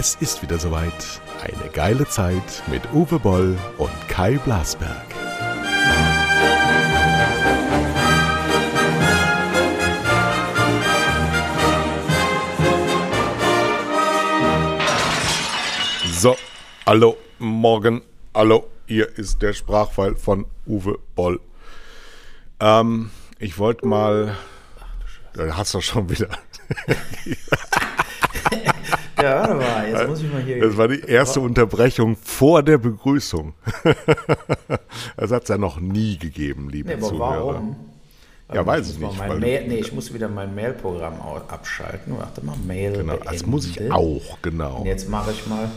Es ist wieder soweit. Eine geile Zeit mit Uwe Boll und Kai Blasberg. So, hallo, morgen, hallo, hier ist der Sprachfall von Uwe Boll. Ähm, ich wollte mal, da hast du schon wieder. Ja, warte mal, jetzt muss ich mal hier. Das war die erste Unterbrechung vor der Begrüßung. Das hat es ja noch nie gegeben, liebe Nee, aber Zuhörer. warum? Ja, weiß ich nicht, Mein Mail, nee, ich muss wieder mein Mail-Programm abschalten. Warte mal, Mail Genau, beenden. das muss ich auch, genau. Und jetzt mache ich mal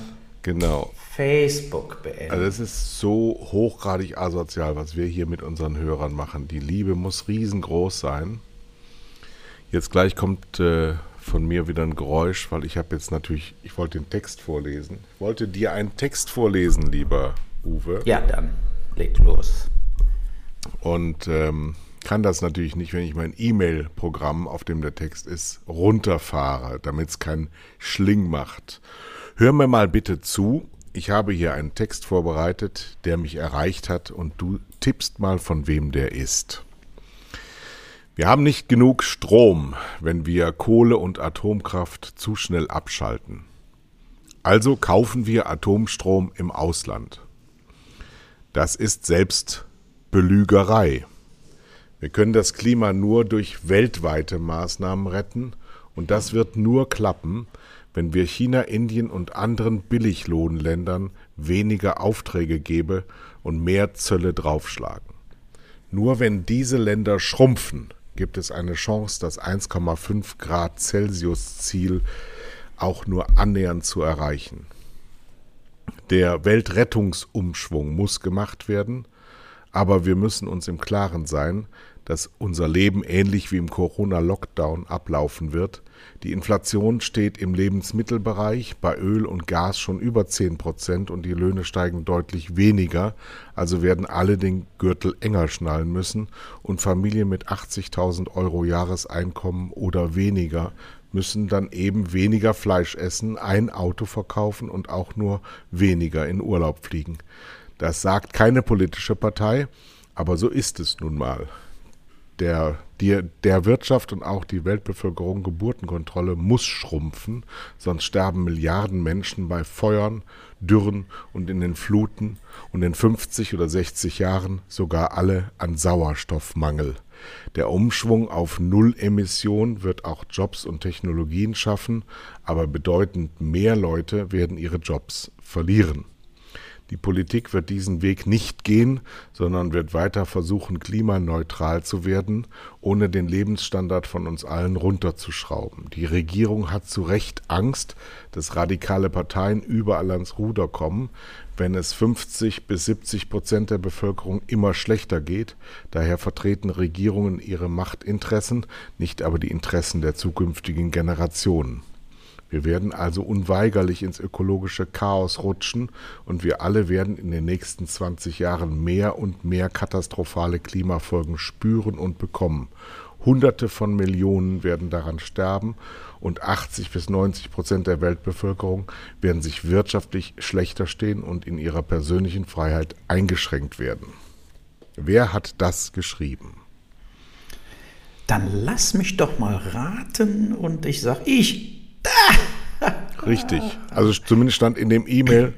Genau. Facebook beenden. Also es ist so hochgradig asozial, was wir hier mit unseren Hörern machen. Die Liebe muss riesengroß sein. Jetzt gleich kommt äh, von mir wieder ein Geräusch, weil ich habe jetzt natürlich, ich wollte den Text vorlesen. Ich wollte dir einen Text vorlesen, lieber Uwe. ja, dann leg los. Und ähm, kann das natürlich nicht, wenn ich mein E-Mail-Programm, auf dem der Text ist, runterfahre, damit es keinen Schling macht. Hör mir mal bitte zu. Ich habe hier einen Text vorbereitet, der mich erreicht hat und du tippst mal, von wem der ist. Wir haben nicht genug Strom, wenn wir Kohle und Atomkraft zu schnell abschalten. Also kaufen wir Atomstrom im Ausland. Das ist selbst Belügerei. Wir können das Klima nur durch weltweite Maßnahmen retten und das wird nur klappen, wenn wir China, Indien und anderen Billiglohnländern weniger Aufträge gebe und mehr Zölle draufschlagen. Nur wenn diese Länder schrumpfen, gibt es eine Chance, das 1,5 Grad Celsius Ziel auch nur annähernd zu erreichen. Der Weltrettungsumschwung muss gemacht werden, aber wir müssen uns im Klaren sein, dass unser Leben ähnlich wie im Corona-Lockdown ablaufen wird. Die Inflation steht im Lebensmittelbereich bei Öl und Gas schon über 10 Prozent und die Löhne steigen deutlich weniger. Also werden alle den Gürtel enger schnallen müssen und Familien mit 80.000 Euro Jahreseinkommen oder weniger müssen dann eben weniger Fleisch essen, ein Auto verkaufen und auch nur weniger in Urlaub fliegen. Das sagt keine politische Partei, aber so ist es nun mal. Der, die, der Wirtschaft und auch die Weltbevölkerung Geburtenkontrolle muss schrumpfen, sonst sterben Milliarden Menschen bei Feuern, Dürren und in den Fluten und in 50 oder 60 Jahren sogar alle an Sauerstoffmangel. Der Umschwung auf Nullemission wird auch Jobs und Technologien schaffen, aber bedeutend mehr Leute werden ihre Jobs verlieren. Die Politik wird diesen Weg nicht gehen, sondern wird weiter versuchen, klimaneutral zu werden, ohne den Lebensstandard von uns allen runterzuschrauben. Die Regierung hat zu Recht Angst, dass radikale Parteien überall ans Ruder kommen, wenn es 50 bis 70 Prozent der Bevölkerung immer schlechter geht. Daher vertreten Regierungen ihre Machtinteressen, nicht aber die Interessen der zukünftigen Generationen. Wir werden also unweigerlich ins ökologische Chaos rutschen und wir alle werden in den nächsten 20 Jahren mehr und mehr katastrophale Klimafolgen spüren und bekommen. Hunderte von Millionen werden daran sterben und 80 bis 90 Prozent der Weltbevölkerung werden sich wirtschaftlich schlechter stehen und in ihrer persönlichen Freiheit eingeschränkt werden. Wer hat das geschrieben? Dann lass mich doch mal raten und ich sag ich. Richtig. Also zumindest stand in dem E-Mail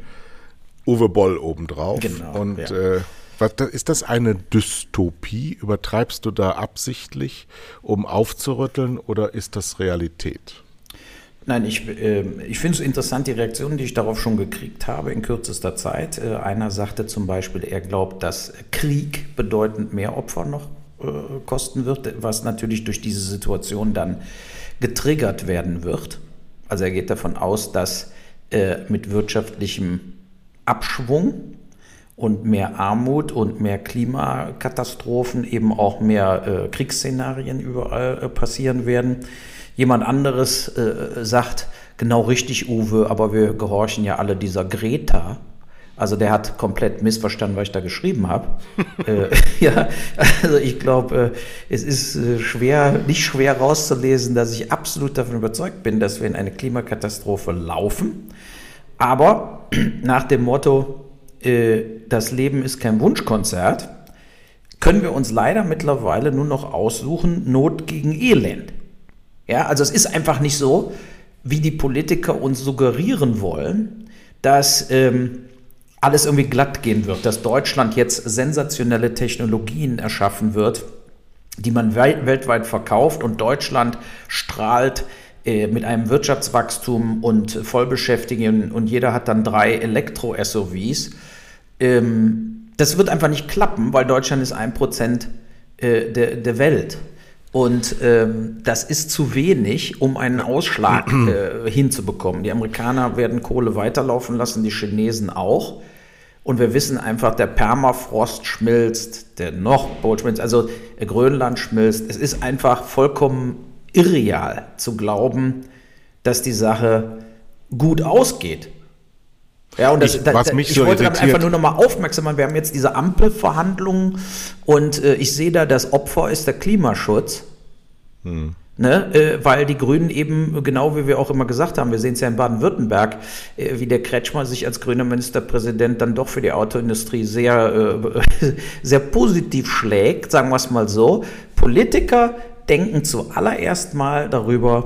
Uwe Boll obendrauf. Genau, Und ja. äh, was, ist das eine Dystopie? Übertreibst du da absichtlich, um aufzurütteln, oder ist das Realität? Nein, ich, äh, ich finde es interessant, die Reaktionen, die ich darauf schon gekriegt habe in kürzester Zeit. Äh, einer sagte zum Beispiel, er glaubt, dass Krieg bedeutend mehr Opfer noch äh, kosten wird, was natürlich durch diese Situation dann getriggert werden wird. Also er geht davon aus, dass äh, mit wirtschaftlichem Abschwung und mehr Armut und mehr Klimakatastrophen eben auch mehr äh, Kriegsszenarien überall äh, passieren werden. Jemand anderes äh, sagt, genau richtig, Uwe, aber wir gehorchen ja alle dieser Greta. Also der hat komplett missverstanden, was ich da geschrieben habe. äh, ja, also ich glaube, äh, es ist äh, schwer, nicht schwer rauszulesen, dass ich absolut davon überzeugt bin, dass wir in eine Klimakatastrophe laufen. Aber nach dem Motto, äh, das Leben ist kein Wunschkonzert, können wir uns leider mittlerweile nur noch aussuchen, Not gegen Elend. Ja, also es ist einfach nicht so, wie die Politiker uns suggerieren wollen, dass ähm, alles irgendwie glatt gehen wird, dass Deutschland jetzt sensationelle Technologien erschaffen wird, die man weltweit verkauft und Deutschland strahlt äh, mit einem Wirtschaftswachstum und Vollbeschäftigung und jeder hat dann drei Elektro-SUVs. Ähm, das wird einfach nicht klappen, weil Deutschland ist ein Prozent äh, der, der Welt. Und ähm, das ist zu wenig, um einen Ausschlag äh, hinzubekommen. Die Amerikaner werden Kohle weiterlaufen lassen, die Chinesen auch. Und wir wissen einfach, der Permafrost schmilzt, der Nordpol schmilzt, also Grönland schmilzt. Es ist einfach vollkommen irreal zu glauben, dass die Sache gut ausgeht. Ja, und das, ich, was da, mich ich so wollte irritiert. einfach nur noch mal aufmerksam machen. Wir haben jetzt diese Ampelverhandlungen und äh, ich sehe da, das Opfer ist der Klimaschutz. Hm. Ne, äh, weil die Grünen eben, genau wie wir auch immer gesagt haben, wir sehen es ja in Baden-Württemberg, äh, wie der Kretschmer sich als grüner Ministerpräsident dann doch für die Autoindustrie sehr, äh, sehr positiv schlägt, sagen wir es mal so. Politiker denken zuallererst mal darüber,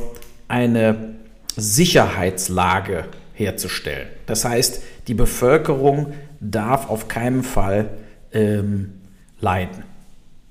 eine Sicherheitslage herzustellen. Das heißt, die Bevölkerung darf auf keinen Fall ähm, leiden.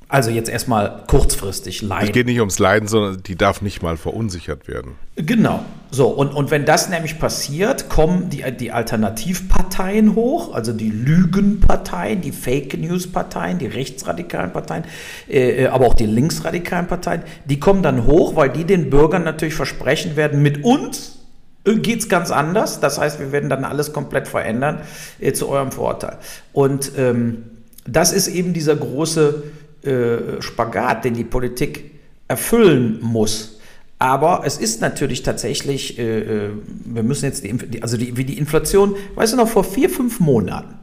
Also jetzt erstmal kurzfristig leiden. Es geht nicht ums Leiden, sondern die darf nicht mal verunsichert werden. Genau. So, und, und wenn das nämlich passiert, kommen die, die Alternativparteien hoch, also die Lügenparteien, die Fake News-Parteien, die rechtsradikalen Parteien, äh, äh aber auch die linksradikalen Parteien, die kommen dann hoch, weil die den Bürgern natürlich versprechen werden, mit uns geht es ganz anders. Das heißt, wir werden dann alles komplett verändern äh, zu eurem Vorteil. Und ähm, das ist eben dieser große äh, Spagat, den die Politik erfüllen muss. Aber es ist natürlich tatsächlich, äh, äh, wir müssen jetzt die, also die, wie die Inflation, weißt du noch, vor vier, fünf Monaten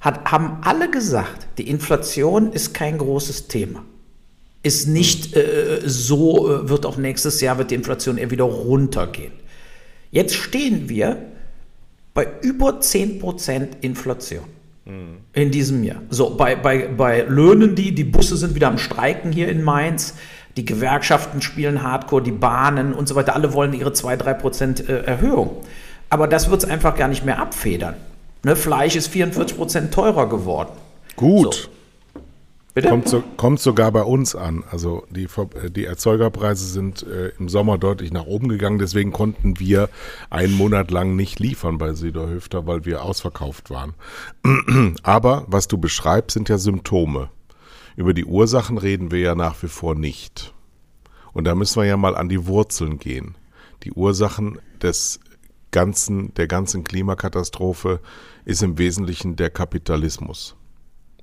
hat, haben alle gesagt, die Inflation ist kein großes Thema. Ist nicht äh, so, äh, wird auch nächstes Jahr wird die Inflation eher wieder runtergehen. Jetzt stehen wir bei über 10% Inflation in diesem Jahr. So, bei, bei, bei Löhnen, die, die Busse sind wieder am Streiken hier in Mainz, die Gewerkschaften spielen Hardcore, die Bahnen und so weiter, alle wollen ihre 2-3% äh, Erhöhung. Aber das wird es einfach gar nicht mehr abfedern. Ne, Fleisch ist 44% teurer geworden. Gut. So. Bitte? Kommt, so, kommt sogar bei uns an. Also die, die Erzeugerpreise sind äh, im Sommer deutlich nach oben gegangen. Deswegen konnten wir einen Monat lang nicht liefern bei Süderhöfter, weil wir ausverkauft waren. Aber was du beschreibst, sind ja Symptome. Über die Ursachen reden wir ja nach wie vor nicht. Und da müssen wir ja mal an die Wurzeln gehen. Die Ursachen des ganzen, der ganzen Klimakatastrophe ist im Wesentlichen der Kapitalismus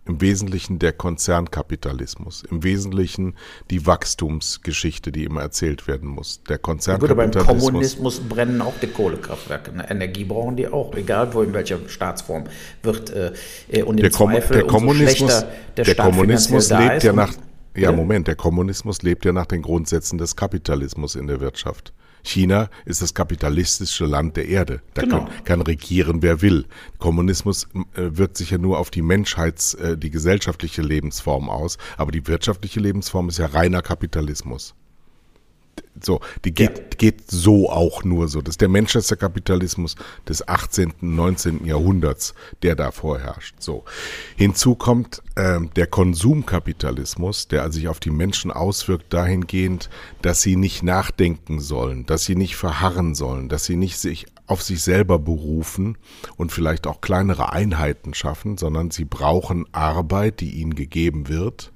im Wesentlichen der Konzernkapitalismus, im Wesentlichen die Wachstumsgeschichte, die immer erzählt werden muss. Der Gut, aber im Konzernkapitalismus. Kommunismus brennen auch die Kohlekraftwerke. Ne? Energie brauchen die auch, egal wo in welcher Staatsform wird. Äh, äh, und im der, Kom Zweifel, der umso Kommunismus, der, der Staat Kommunismus lebt ja nach, ja? Moment, der Kommunismus lebt ja nach den Grundsätzen des Kapitalismus in der Wirtschaft. China ist das kapitalistische Land der Erde. Da Genau. kann, kann regieren, wer will. Kommunismus äh, wirkt sich ja nur auf die Menschheits-, äh, die gesellschaftliche Lebensform aus, aber die wirtschaftliche Lebensform ist ja reiner Kapitalismus. So, die geht, geht so auch nur so. Das ist der Manchester-Kapitalismus des 18., 19. Jahrhunderts, der da vorherrscht. So. Hinzu kommt ähm, der Konsumkapitalismus, der sich auf die Menschen auswirkt dahingehend, dass sie nicht nachdenken sollen, dass sie nicht verharren sollen, dass sie nicht sich auf sich selber berufen und vielleicht auch kleinere Einheiten schaffen, sondern sie brauchen Arbeit, die ihnen gegeben wird,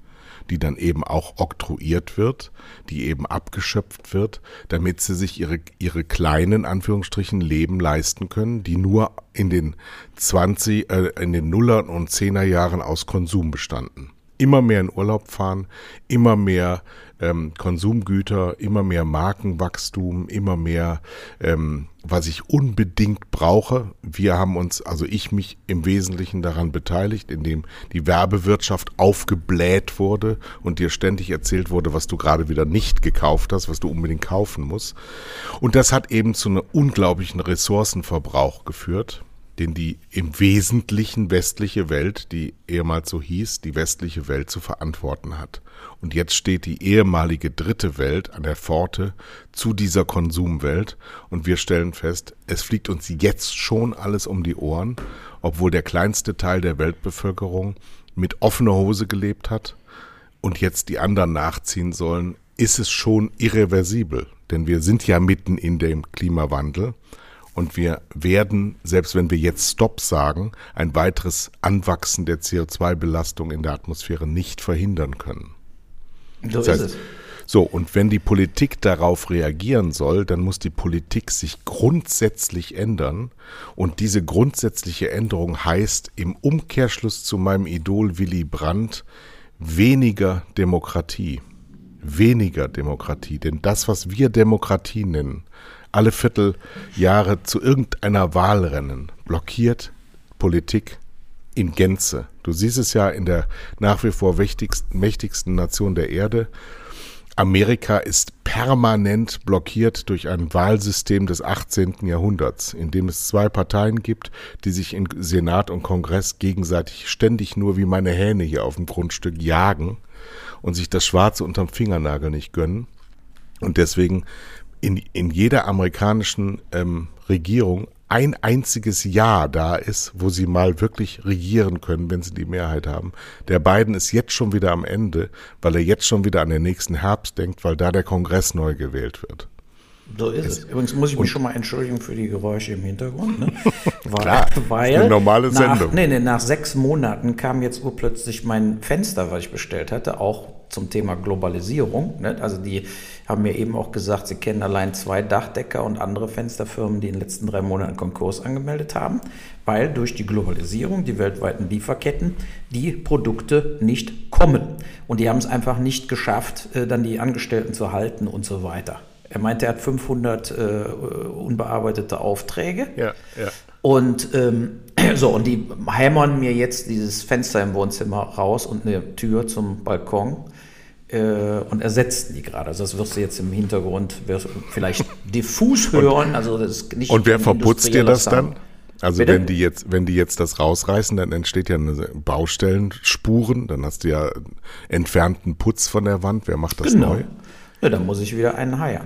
die dann eben auch oktroyiert wird, die eben abgeschöpft wird, damit sie sich ihre, ihre kleinen, Anführungsstrichen, Leben leisten können, die nur in den 20, äh, in den Nuller und Zehner Jahren aus Konsum bestanden. immer mehr in Urlaub fahren, immer mehr ähm, Konsumgüter, immer mehr Markenwachstum, immer mehr, ähm, was ich unbedingt brauche. Wir haben uns, also ich mich im Wesentlichen daran beteiligt, indem die Werbewirtschaft aufgebläht wurde und dir ständig erzählt wurde, was du gerade wieder nicht gekauft hast, was du unbedingt kaufen musst. Und das hat eben zu einem unglaublichen Ressourcenverbrauch geführt den die im Wesentlichen westliche Welt, die ehemals so hieß, die westliche Welt zu verantworten hat. Und jetzt steht die ehemalige dritte Welt an der Pforte zu dieser Konsumwelt. Und wir stellen fest, es fliegt uns jetzt schon alles um die Ohren, obwohl der kleinste Teil der Weltbevölkerung mit offener Hose gelebt hat und jetzt die anderen nachziehen sollen, ist es schon irreversibel, denn wir sind ja mitten in dem Klimawandel und wir werden, selbst wenn wir jetzt Stopp sagen, ein weiteres Anwachsen der CO2-Belastung in der Atmosphäre nicht verhindern können. So das heißt, ist es. So, und wenn die Politik darauf reagieren soll, dann muss die Politik sich grundsätzlich ändern. Und diese grundsätzliche Änderung heißt im Umkehrschluss zu meinem Idol Willy Brandt weniger Demokratie. Weniger Demokratie. Denn das, was wir Demokratie nennen, alle Vierteljahre zu irgendeiner Wahl rennen, blockiert Politik in Gänze. Du siehst es ja in der nach wie vor mächtigsten, mächtigsten Nation der Erde. Amerika ist permanent blockiert durch ein Wahlsystem des 18. Jahrhunderts, in dem es zwei Parteien gibt, die sich in Senat und Kongress gegenseitig ständig nur wie meine Hähne hier auf dem Grundstück jagen und sich das Schwarze unterm Fingernagel nicht gönnen. Und deswegen in, in jeder amerikanischen ähm, Regierung ein einziges Jahr da ist, wo sie mal wirklich regieren können, wenn sie die Mehrheit haben. Der Biden ist jetzt schon wieder am Ende, weil er jetzt schon wieder an den nächsten Herbst denkt, weil da der Kongress neu gewählt wird. So ist es. Übrigens muss ich mich schon mal entschuldigen für die Geräusche im Hintergrund. Ne? Weil, Klar, weil eine normale Sendung. Nach, nee, nee, nach sechs Monaten kam jetzt urplötzlich mein Fenster, was ich bestellt hatte, auch zum Thema Globalisierung. Ne? Also die haben mir eben auch gesagt, sie kennen allein zwei Dachdecker und andere Fensterfirmen, die in den letzten drei Monaten Konkurs angemeldet haben, weil durch die Globalisierung, die weltweiten Lieferketten, die Produkte nicht kommen. Und die haben es einfach nicht geschafft, äh, dann die Angestellten zu halten und so weiter. Er meinte, er hat 500 äh, unbearbeitete Aufträge. Ja, ja. Und ähm, so, und die hämmern mir jetzt dieses Fenster im Wohnzimmer raus und eine Tür zum Balkon und ersetzen die gerade. Also das wirst du jetzt im Hintergrund vielleicht diffus hören. Also das ist nicht und wer verputzt dir das dann? Also Bitte? wenn die jetzt, wenn die jetzt das rausreißen, dann entsteht ja eine Baustellenspuren, dann hast du ja entfernten Putz von der Wand. Wer macht das genau. neu? Ja, dann muss ich wieder einen heiern.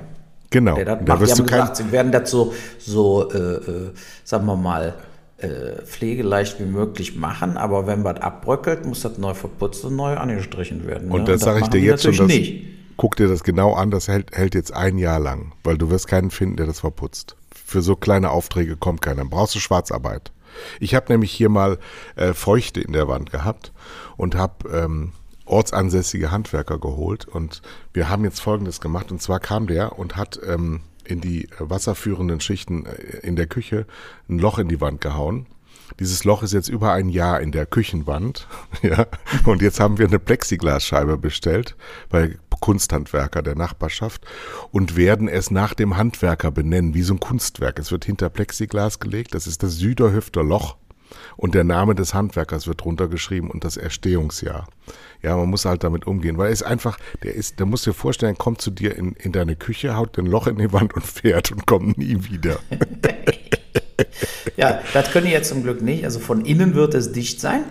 Genau. Der das da macht. Wirst die haben gesagt, sie werden so, so äh, äh, sagen wir mal, äh, pflegeleicht wie möglich machen, aber wenn was abbröckelt, muss das neu verputzt und neu angestrichen werden. Und ne? das, das sage ich dir jetzt schon, das, guck dir das genau an, das hält, hält jetzt ein Jahr lang, weil du wirst keinen finden, der das verputzt. Für so kleine Aufträge kommt keiner. Dann brauchst du Schwarzarbeit. Ich habe nämlich hier mal äh, Feuchte in der Wand gehabt und habe ähm, ortsansässige Handwerker geholt und wir haben jetzt Folgendes gemacht und zwar kam der und hat ähm, in die wasserführenden Schichten äh, in der Küche ein Loch in die Wand gehauen. Dieses Loch ist jetzt über ein Jahr in der Küchenwand, ja. Und jetzt haben wir eine Plexiglasscheibe bestellt bei Kunsthandwerker der Nachbarschaft und werden es nach dem Handwerker benennen, wie so ein Kunstwerk. Es wird hinter Plexiglas gelegt. Das ist das Süderhüfter Loch und der Name des Handwerkers wird drunter geschrieben und das Erstehungsjahr. Ja, man muss halt damit umgehen, weil er ist einfach, der ist, der muss dir vorstellen, kommt zu dir in, in deine Küche, haut ein Loch in die Wand und fährt und kommt nie wieder. ja, das können die jetzt zum Glück nicht. Also von innen wird es dicht sein.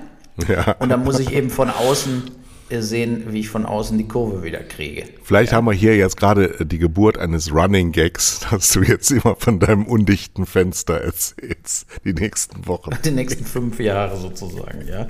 Ja. Und dann muss ich eben von außen sehen, wie ich von außen die Kurve wieder kriege. Vielleicht ja. haben wir hier jetzt gerade äh, die Geburt eines Running Gags, dass du jetzt immer von deinem undichten Fenster erzählst, die nächsten Wochen. Die nächsten fünf Jahre sozusagen, ja.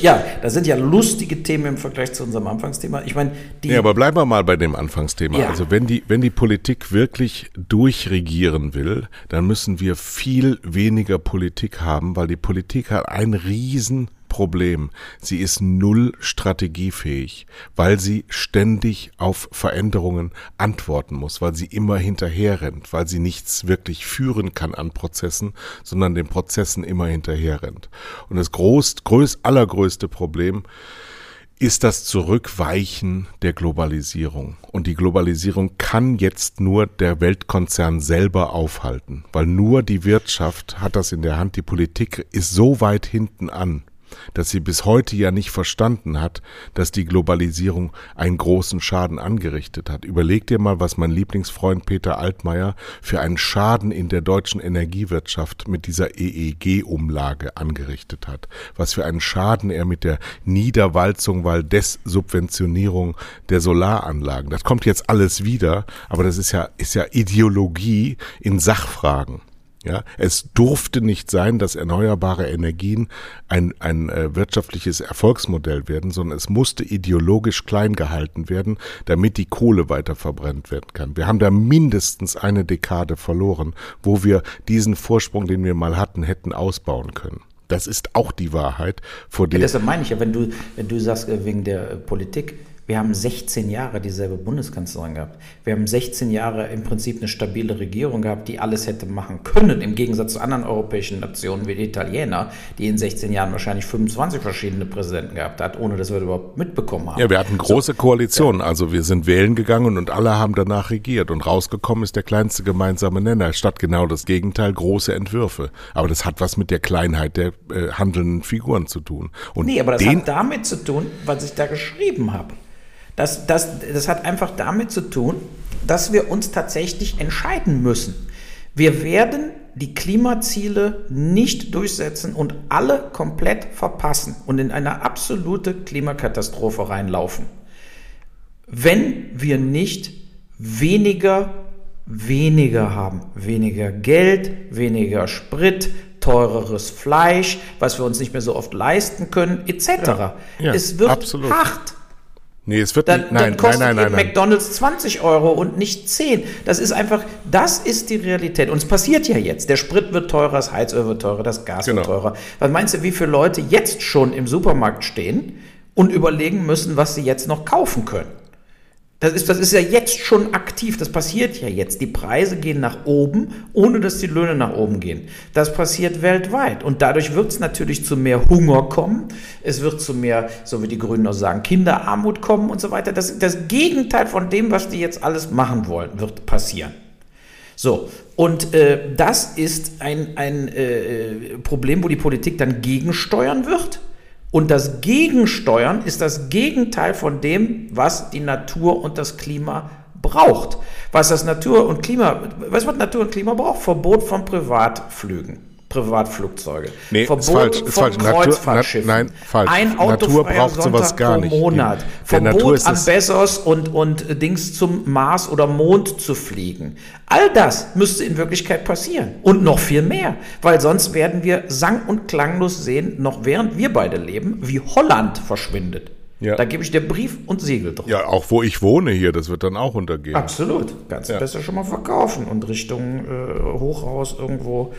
Ja, da sind ja lustige Themen im Vergleich zu unserem Anfangsthema. Ich meine, die. Ja, aber bleiben wir mal bei dem Anfangsthema. Ja. Also wenn die, wenn die Politik wirklich durchregieren will, dann müssen wir viel weniger Politik haben, weil die Politik hat ein riesen Problem. Sie ist null strategiefähig, weil sie ständig auf Veränderungen antworten muss, weil sie immer hinterher rennt, weil sie nichts wirklich führen kann an Prozessen, sondern den Prozessen immer hinterher rennt. Und das groß, größ, allergrößte Problem ist das Zurückweichen der Globalisierung. Und die Globalisierung kann jetzt nur der Weltkonzern selber aufhalten, weil nur die Wirtschaft hat das in der Hand. Die Politik ist so weit hinten an dass sie bis heute ja nicht verstanden hat, dass die Globalisierung einen großen Schaden angerichtet hat. Überleg dir mal, was mein Lieblingsfreund Peter Altmaier für einen Schaden in der deutschen Energiewirtschaft mit dieser EEG-Umlage angerichtet hat. Was für einen Schaden er mit der Niederwalzung, weil Dessubventionierung der Solaranlagen. Das kommt jetzt alles wieder, aber das ist ja, ist ja Ideologie in Sachfragen. Ja, es durfte nicht sein, dass erneuerbare Energien ein, ein äh, wirtschaftliches Erfolgsmodell werden, sondern es musste ideologisch klein gehalten werden, damit die Kohle weiter verbrennt werden kann. Wir haben da mindestens eine Dekade verloren, wo wir diesen Vorsprung, den wir mal hatten, hätten ausbauen können. Das ist auch die Wahrheit, vor der. Ja, deshalb meine ich ja, wenn du, wenn du sagst, äh, wegen der äh, Politik, wir haben 16 Jahre dieselbe Bundeskanzlerin gehabt. Wir haben 16 Jahre im Prinzip eine stabile Regierung gehabt, die alles hätte machen können, im Gegensatz zu anderen europäischen Nationen wie die Italiener, die in 16 Jahren wahrscheinlich 25 verschiedene Präsidenten gehabt hat, ohne dass wir das überhaupt mitbekommen haben. Ja, wir hatten große so, Koalitionen. Also wir sind wählen gegangen und alle haben danach regiert. Und rausgekommen ist der kleinste gemeinsame Nenner, statt genau das Gegenteil, große Entwürfe. Aber das hat was mit der Kleinheit der äh, handelnden Figuren zu tun. Und nee, aber das hat damit zu tun, was ich da geschrieben habe. Das, das, das hat einfach damit zu tun, dass wir uns tatsächlich entscheiden müssen. Wir werden die Klimaziele nicht durchsetzen und alle komplett verpassen und in eine absolute Klimakatastrophe reinlaufen, wenn wir nicht weniger, weniger haben. Weniger Geld, weniger Sprit, teureres Fleisch, was wir uns nicht mehr so oft leisten können, etc. Ja, ja, es wird absolut. hart. Nee, es wird dann, nicht, nein, dann kostet nein, nein, nein, McDonalds 20 Euro und nicht 10. Das ist einfach, das ist die Realität. Und es passiert ja jetzt. Der Sprit wird teurer, das Heizöl wird teurer, das Gas genau. wird teurer. Was meinst du, wie viele Leute jetzt schon im Supermarkt stehen und überlegen müssen, was sie jetzt noch kaufen können? Das ist, das ist ja jetzt schon aktiv, das passiert ja jetzt. Die Preise gehen nach oben, ohne dass die Löhne nach oben gehen. Das passiert weltweit. Und dadurch wird es natürlich zu mehr Hunger kommen. Es wird zu mehr, so wie die Grünen auch sagen, Kinderarmut kommen und so weiter. Das, das Gegenteil von dem, was die jetzt alles machen wollen, wird passieren. So, und äh, das ist ein, ein äh, Problem, wo die Politik dann gegensteuern wird und das Gegensteuern ist das Gegenteil von dem, was die Natur und das Klima braucht. Was das Natur und Klima, was wird Natur und Klima braucht? Verbot von Privatflügen. Privatflugzeuge. Nee, Verbot ist falsch, ist falsch. Kreuzfahrtschiffen. Natur, nein, falsch. Ein Natur braucht Sonntag sowas gar nicht. Monat. Verbot an Bezos und, und Dings zum Mars oder Mond zu fliegen. All das müsste in Wirklichkeit passieren. Und noch viel mehr. Weil sonst werden wir sang- und klanglos sehen, noch während wir beide leben, wie Holland verschwindet. Ja. Da gebe ich dir Brief und Siegel drauf. Ja, auch wo ich wohne hier, das wird dann auch untergehen. Absolut. Kannst du ja. besser schon mal verkaufen und Richtung äh, Hochhaus irgendwo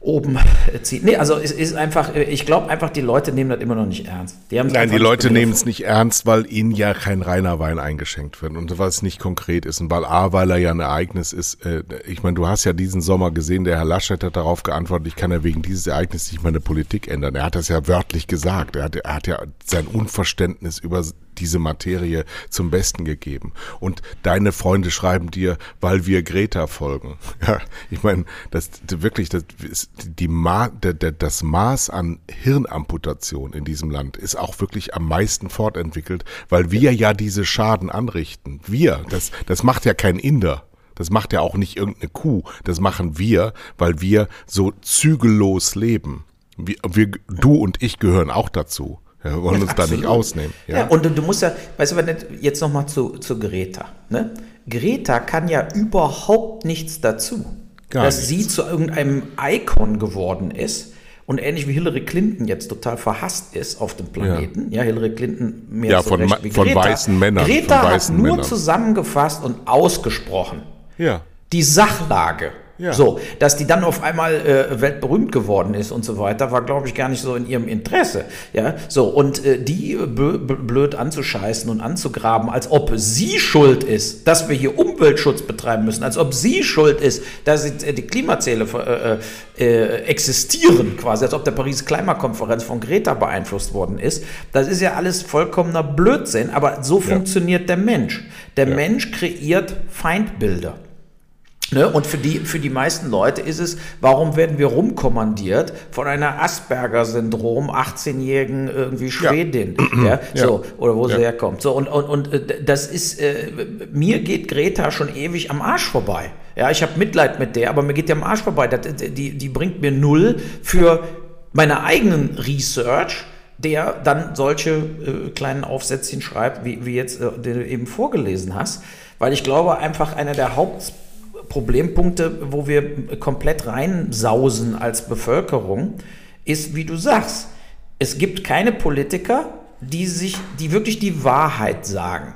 oben zieht. Nee, also es ist einfach, ich glaube einfach, die Leute nehmen das immer noch nicht ernst. Die Nein, die Leute nehmen es nicht ernst, weil ihnen ja kein reiner Wein eingeschenkt wird und weil es nicht konkret ist und weil A, weil er ja ein Ereignis ist. Äh, ich meine, du hast ja diesen Sommer gesehen, der Herr Laschet hat darauf geantwortet, ich kann ja wegen dieses Ereignisses nicht meine Politik ändern. Er hat das ja wörtlich gesagt. Er hat, er hat ja sein Unverständnis über diese Materie zum Besten gegeben. Und deine Freunde schreiben dir, weil wir Greta folgen. Ja, ich meine, das wirklich, das, die Ma, der, der, das Maß an Hirnamputation in diesem Land ist auch wirklich am meisten fortentwickelt, weil wir ja diese Schaden anrichten. Wir, das, das macht ja kein Inder. Das macht ja auch nicht irgendeine Kuh. Das machen wir, weil wir so zügellos leben. Wir, wir, du und ich gehören auch dazu. Wir wollen uns absolut. da nicht ausnehmen. Ja, ja und du, musst ja, weißt du, wenn jetzt nochmal zu, zu Greta. Ne? Greta kann ja überhaupt nichts dazu, Gar dass nichts. sie zu irgendeinem Icon geworden ist. Und ähnlich wie Hillary Clinton jetzt total verhasst ist auf dem Planeten. Ja, ja Hillary Clinton mehr ja, so von, recht wie von Greta. weißen Männern. Greta weißen hat nur Männern. zusammengefasst und ausgesprochen. Ja. Die Sachlage Ja. So, dass die dann auf einmal äh, weltberühmt geworden ist und so weiter, war, glaube ich, gar nicht so in ihrem Interesse. Ja, so, und äh, die blöd anzuscheißen und anzugraben, als ob sie schuld ist, dass wir hier Umweltschutz betreiben müssen, als ob sie schuld ist, dass äh, die Klimaziele äh, äh, existieren, quasi, als ob der Paris-Klimakonferenz von Greta beeinflusst worden ist. Das ist ja alles vollkommener Blödsinn, aber so ja. funktioniert der Mensch. Der ja. Mensch kreiert Feindbilder. Ne? Und für die, für die meisten Leute ist es, warum werden wir rumkommandiert von einer Asperger-Syndrom 18-jährigen irgendwie Schwedin, ja. ja. so, oder wo sie herkommt. So, und, und, und äh, das ist, äh, mir geht Greta schon ewig am Arsch vorbei. Ja, ich habe Mitleid mit der, aber mir geht der am Arsch vorbei. Das, die, die bringt mir null für meine eigenen Research, der dann solche äh, kleinen Aufsätzchen schreibt, wie, wie jetzt äh, den du eben vorgelesen hast. Weil ich glaube, einfach einer der Haupt Problempunkte, wo wir komplett reinsausen als Bevölkerung, ist, wie du sagst, es gibt keine Politiker, die sich, die wirklich die Wahrheit sagen.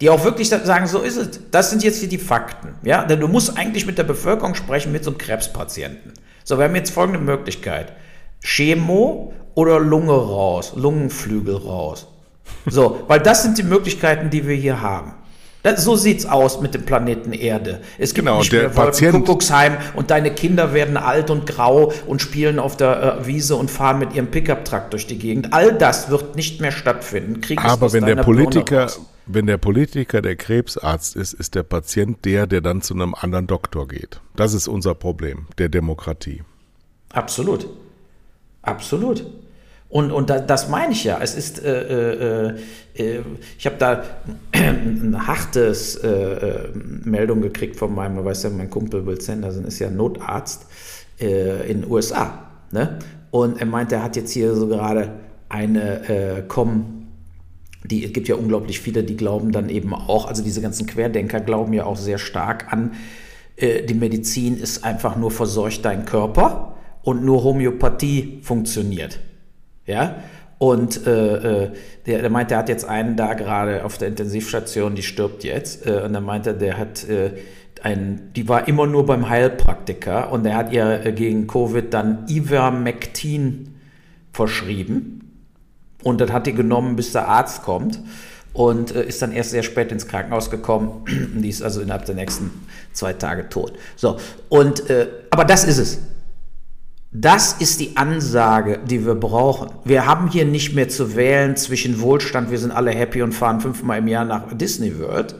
Die auch wirklich sagen, so ist es. Das sind jetzt hier die Fakten. Ja, denn du musst eigentlich mit der Bevölkerung sprechen, mit so einem Krebspatienten. So, wir haben jetzt folgende Möglichkeit. Chemo oder Lunge raus, Lungenflügel raus. So, weil das sind die Möglichkeiten, die wir hier haben. So sieht's aus mit dem Planeten Erde. Es gibt genau, nicht mehr Patient Kuckucksheim und deine Kinder werden alt und grau und spielen auf der äh, Wiese und fahren mit ihrem Pickup-Truck durch die Gegend. All das wird nicht mehr stattfinden. Krieg Aber wenn der Politiker, wenn der Politiker der Krebsarzt ist, ist der Patient der, der dann zu einem anderen Doktor geht. Das ist unser Problem der Demokratie. Absolut. Absolut. Und, und da, das meine ich ja. Es ist, äh, äh, äh, ich habe da ein hartes äh, äh, Meldung gekriegt von meinem, weißt ja, mein Kumpel Will Sanderson ist ja Notarzt äh, in den USA. Ne? Und er meint, er hat jetzt hier so gerade eine äh, Com die, es gibt ja unglaublich viele, die glauben dann eben auch, also diese ganzen Querdenker glauben ja auch sehr stark an, äh, die Medizin ist einfach nur verseucht dein Körper und nur Homöopathie funktioniert. Ja, und äh, äh, der, der meint, der hat jetzt einen da gerade auf der Intensivstation, die stirbt jetzt. Äh, und dann meint er, der hat äh, ein, die war immer nur beim Heilpraktiker und der hat ihr äh, gegen Covid dann Ivermectin verschrieben. Und das hat die genommen, bis der Arzt kommt. Und äh, ist dann erst sehr spät ins Krankenhaus gekommen. die ist also innerhalb der nächsten zwei Tage tot. So, und, äh, aber das ist es. Das ist die Ansage, die wir brauchen. Wir haben hier nicht mehr zu wählen zwischen Wohlstand, wir sind alle happy und fahren fünfmal im Jahr nach Disney World.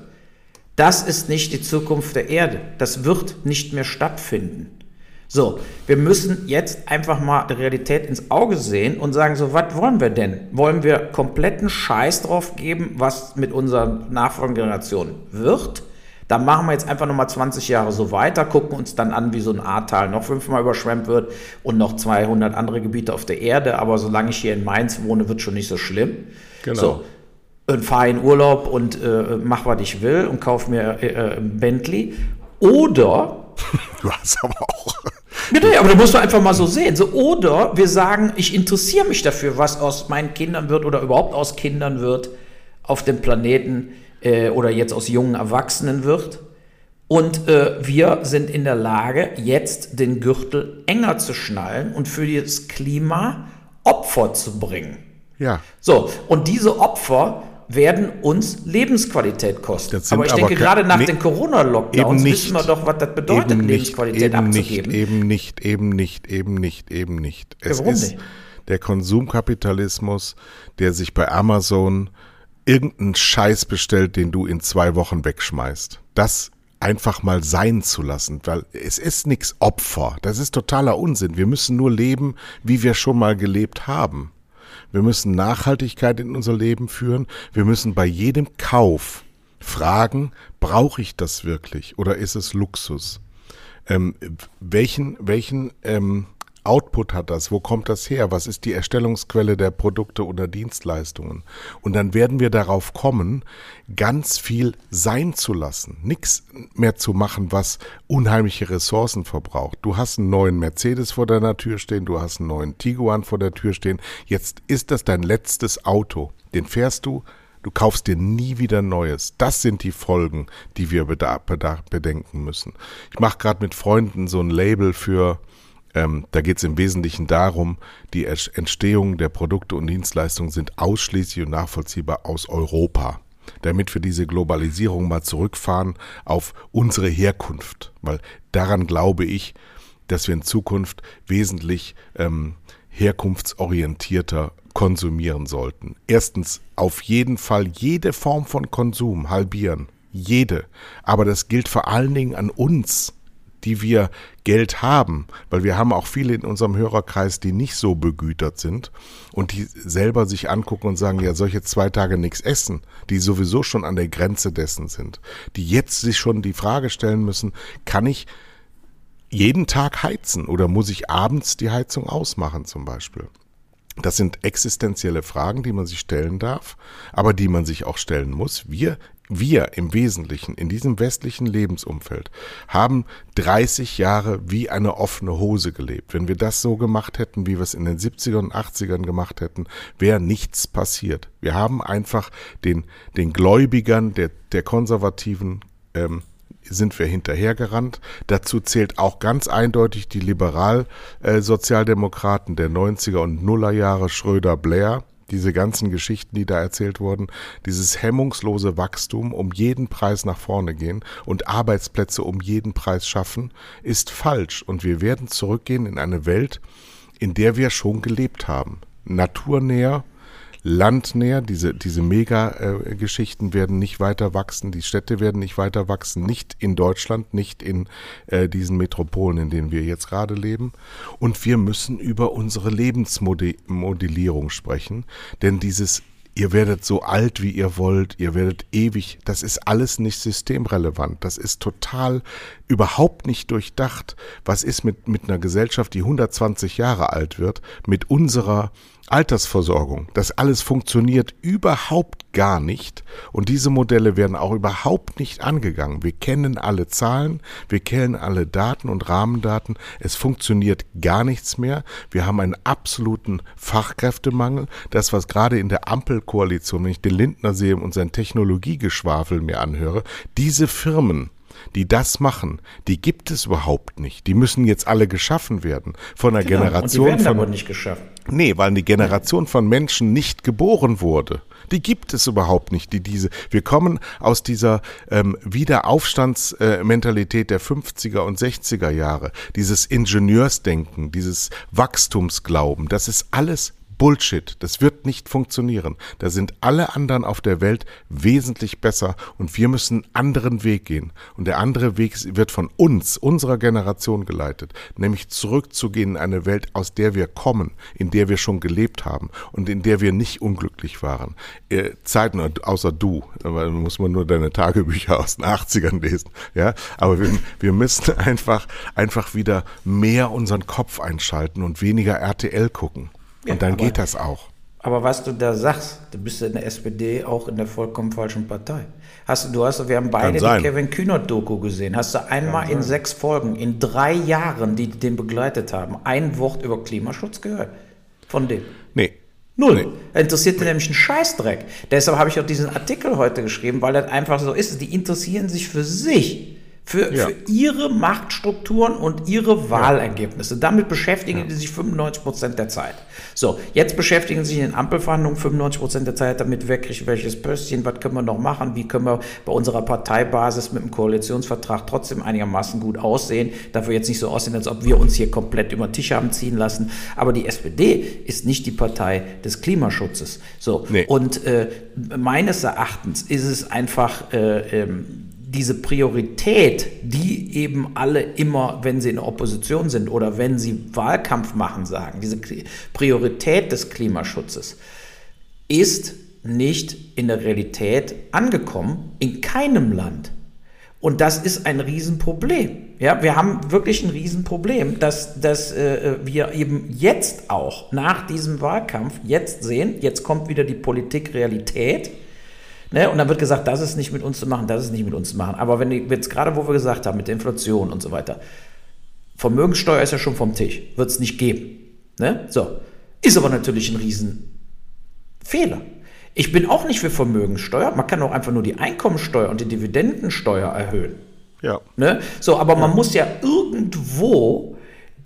Das ist nicht die Zukunft der Erde. Das wird nicht mehr stattfinden. So, wir müssen jetzt einfach mal die Realität ins Auge sehen und sagen, so, was wollen wir denn? Wollen wir kompletten Scheiß drauf geben, was mit unserer nachfolgenden Generation wird? Dann machen wir jetzt einfach nochmal 20 Jahre so weiter, gucken uns dann an, wie so ein Ahrtal noch fünfmal überschwemmt wird und noch 200 andere Gebiete auf der Erde. Aber solange ich hier in Mainz wohne, wird schon nicht so schlimm. Genau. So. Und fahre in Urlaub und äh, mach, was ich will und kauf mir äh, äh, Bentley. Oder. Du hast aber auch. Ja, nee, aber du musst du einfach mal so sehen. So, oder wir sagen, ich interessiere mich dafür, was aus meinen Kindern wird oder überhaupt aus Kindern wird auf dem Planeten äh, oder jetzt aus jungen Erwachsenen wird. Und äh, wir sind in der Lage, jetzt den Gürtel enger zu schnallen und für das Klima Opfer zu bringen. Ja. So, und diese Opfer werden uns Lebensqualität kosten. Aber ich denke, gerade nach ne, den Corona-Lockdowns wissen wir doch, was das bedeutet, eben Lebensqualität nicht, eben abzugeben. Nicht, eben nicht, eben nicht, eben nicht, eben nicht. Es ja, ist nicht? der Konsumkapitalismus, der sich bei Amazon irgendeinen Scheiß bestellt, den du in zwei Wochen wegschmeißt. Das einfach mal sein zu lassen, weil es ist nichts Opfer. Das ist totaler Unsinn. Wir müssen nur leben, wie wir schon mal gelebt haben. Wir müssen Nachhaltigkeit in unser Leben führen. Wir müssen bei jedem Kauf fragen, brauche ich das wirklich oder ist es Luxus? Ähm, welchen welchen ähm, Output hat das? Wo kommt das her? Was ist die Erstellungsquelle der Produkte oder Dienstleistungen? Und dann werden wir darauf kommen, ganz viel sein zu lassen. Nichts mehr zu machen, was unheimliche Ressourcen verbraucht. Du hast einen neuen Mercedes vor deiner Tür stehen, du hast einen neuen Tiguan vor der Tür stehen. Jetzt ist das dein letztes Auto. Den fährst du Du kaufst dir nie wieder Neues. Das sind die Folgen, die wir bedenken müssen. Ich mache gerade mit Freunden so ein Label für, ähm, da geht es im Wesentlichen darum, die Entstehung der Produkte und Dienstleistungen sind ausschließlich und nachvollziehbar aus Europa damit wir diese Globalisierung mal zurückfahren auf unsere Herkunft. Weil daran glaube ich, dass wir in Zukunft wesentlich ähm, herkunftsorientierter konsumieren sollten. Erstens auf jeden Fall jede Form von Konsum halbieren. Jede. Aber das gilt vor allen Dingen an uns, die wir Geld haben, weil wir haben auch viele in unserem Hörerkreis, die nicht so begütert sind und die selber sich angucken und sagen, ja, solche zwei Tage nichts essen, die sowieso schon an der Grenze dessen sind, die jetzt sich schon die Frage stellen müssen, kann ich jeden Tag heizen oder muss ich abends die Heizung ausmachen zum Beispiel? Das sind existenzielle Fragen, die man sich stellen darf, aber die man sich auch stellen muss. Wir, wir im Wesentlichen in diesem westlichen Lebensumfeld haben 30 Jahre wie eine offene Hose gelebt. Wenn wir das so gemacht hätten, wie wir es in den 70ern und 80ern gemacht hätten, wäre nichts passiert. Wir haben einfach den, den Gläubigern der, der Konservativen ähm, sind wir hinterhergerannt. Dazu zählt auch ganz eindeutig die Liberal-Sozialdemokraten der 90er und Nuller Jahre Schröder Blair. Diese ganzen Geschichten, die da erzählt wurden, dieses hemmungslose Wachstum um jeden Preis nach vorne gehen und Arbeitsplätze um jeden Preis schaffen, ist falsch. Und wir werden zurückgehen in eine Welt, in der wir schon gelebt haben. Naturnäher, landnäher. Diese, diese Mega-Geschichten werden nicht weiter wachsen, die Städte werden nicht weiter wachsen, nicht in Deutschland, nicht in äh, diesen Metropolen, in denen wir jetzt gerade leben. Und wir müssen über unsere Lebensmodellierung sprechen, denn dieses ihr werdet so alt, wie ihr wollt, ihr werdet ewig, das ist alles nicht systemrelevant, das ist total überhaupt nicht durchdacht. Was ist mit, mit einer Gesellschaft, die 120 Jahre alt wird, mit unserer Altersversorgung. Das alles funktioniert überhaupt gar nicht und diese Modelle werden auch überhaupt nicht angegangen. Wir kennen alle Zahlen, wir kennen alle Daten und Rahmendaten. Es funktioniert gar nichts mehr. Wir haben einen absoluten Fachkräftemangel. Das, was gerade in der Ampelkoalition, wenn ich den Lindner sehe und sein Technologiegeschwafel mir anhöre, diese Firmen, die das machen, die gibt es überhaupt nicht. Die müssen jetzt alle geschaffen werden von einer genau, Generation und die werden von aber nicht geschaffen. Nee, weil eine Generation von Menschen nicht geboren wurde. Die gibt es überhaupt nicht, die diese. Wir kommen aus dieser ähm, Wiederaufstandsmentalität der 50er und 60er Jahre, dieses Ingenieursdenken, dieses Wachstumsglauben, das ist alles Bullshit. Das wird nicht funktionieren. Da sind alle anderen auf der Welt wesentlich besser und wir müssen einen anderen Weg gehen. Und der andere Weg wird von uns, unserer Generation geleitet, nämlich zurückzugehen in eine Welt, aus der wir kommen, in der wir schon gelebt haben und in der wir nicht unglücklich waren. Äh, Zeiten, außer du, da muss man nur deine Tagebücher aus den 80ern lesen, ja. Aber wir, wir müssen einfach, einfach wieder mehr unseren Kopf einschalten und weniger RTL gucken. Ja, und dann aber, geht das auch. Aber was du da sagst, du bist in der SPD auch in der vollkommen falschen Partei. Hast, du hast, wir haben beide die Kevin Kühnert-Doku gesehen. Hast du einmal in sechs Folgen, in drei Jahren, die den begleitet haben, ein Wort über Klimaschutz gehört? Von dem? Nee. Null. Nee. Interessiert nee. nämlich einen Scheißdreck. Deshalb habe ich auch diesen Artikel heute geschrieben, weil das einfach so ist. Die interessieren sich für sich für, ja. für ihre Machtstrukturen und ihre Wahlergebnisse. Damit beschäftigen ja. sie sich 95 Prozent der Zeit. So, jetzt beschäftigen sie sich in Ampelverhandlungen 95 Prozent der Zeit damit, wer kriegt welches Pöstchen, was können wir noch machen, wie können wir bei unserer Parteibasis mit dem Koalitionsvertrag trotzdem einigermaßen gut aussehen. Dafür jetzt nicht so aussehen, als ob wir uns hier komplett über den Tisch haben ziehen lassen. Aber die SPD ist nicht die Partei des Klimaschutzes. So, nee. und äh, meines Erachtens ist es einfach äh, ähm, diese Priorität, die eben alle immer, wenn sie in der Opposition sind oder wenn sie Wahlkampf machen, sagen, diese Priorität des Klimaschutzes ist nicht in der Realität angekommen, in keinem Land. Und das ist ein Riesenproblem. Ja, wir haben wirklich ein Riesenproblem, dass, dass äh, wir eben jetzt auch nach diesem Wahlkampf jetzt sehen, jetzt kommt wieder die Politik-Realität Ne? Und dann wird gesagt, das ist nicht mit uns zu machen, das ist nicht mit uns zu machen. Aber wenn jetzt gerade, wo wir gesagt haben, mit der Inflation und so weiter, Vermögenssteuer ist ja schon vom Tisch, wird es nicht geben. Ne? So. Ist aber natürlich ein Riesenfehler. Ich bin auch nicht für Vermögensteuer. Man kann auch einfach nur die Einkommensteuer und die Dividendensteuer erhöhen. Ja. Ne? So, aber man muss ja irgendwo